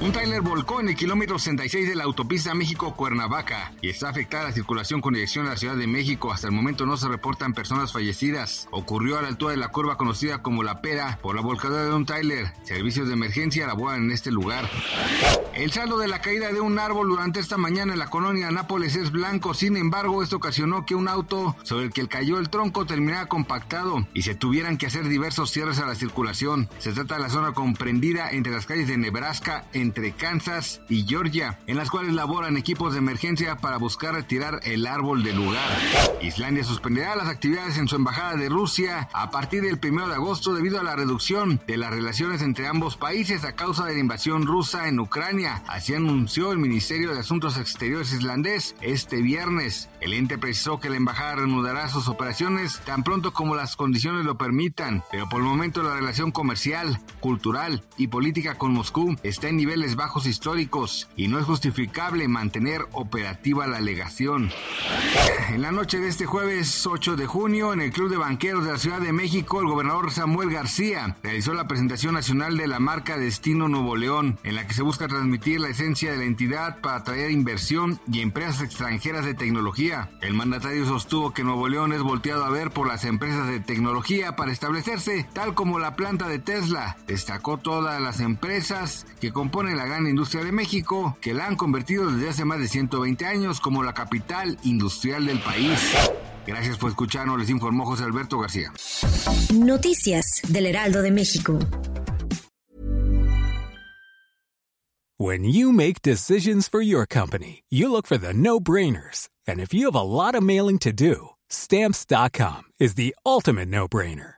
Un tráiler volcó en el kilómetro 66 de la autopista México-Cuernavaca y está afectada la circulación con dirección a la Ciudad de México. Hasta el momento no se reportan personas fallecidas. Ocurrió a la altura de la curva conocida como La Pera por la volcadura de un tráiler. Servicios de emergencia laboran en este lugar. El saldo de la caída de un árbol durante esta mañana en la colonia Nápoles es blanco. Sin embargo, esto ocasionó que un auto sobre el que cayó el tronco terminara compactado y se tuvieran que hacer diversos cierres a la circulación. Se trata de la zona comprendida entre las calles de Nebraska en entre Kansas y Georgia, en las cuales laboran equipos de emergencia para buscar retirar el árbol del lugar. Islandia suspenderá las actividades en su embajada de Rusia a partir del 1 de agosto debido a la reducción de las relaciones entre ambos países a causa de la invasión rusa en Ucrania. Así anunció el Ministerio de Asuntos Exteriores islandés este viernes. El ente precisó que la embajada reanudará sus operaciones tan pronto como las condiciones lo permitan, pero por el momento la relación comercial, cultural y política con Moscú está en nivel bajos históricos y no es justificable mantener operativa la alegación. En la noche de este jueves 8 de junio, en el Club de Banqueros de la Ciudad de México, el gobernador Samuel García realizó la presentación nacional de la marca Destino Nuevo León, en la que se busca transmitir la esencia de la entidad para atraer inversión y empresas extranjeras de tecnología. El mandatario sostuvo que Nuevo León es volteado a ver por las empresas de tecnología para establecerse, tal como la planta de Tesla. Destacó todas las empresas que componen la gran industria de México, que la han convertido desde hace más de 120 años como la capital industrial del país. Gracias por escucharnos, les informó José Alberto García. Noticias del Heraldo de México. When you make decisions for your company, you look for the no-brainers. And if you have a lot of mailing to do, stamps.com is the ultimate no-brainer.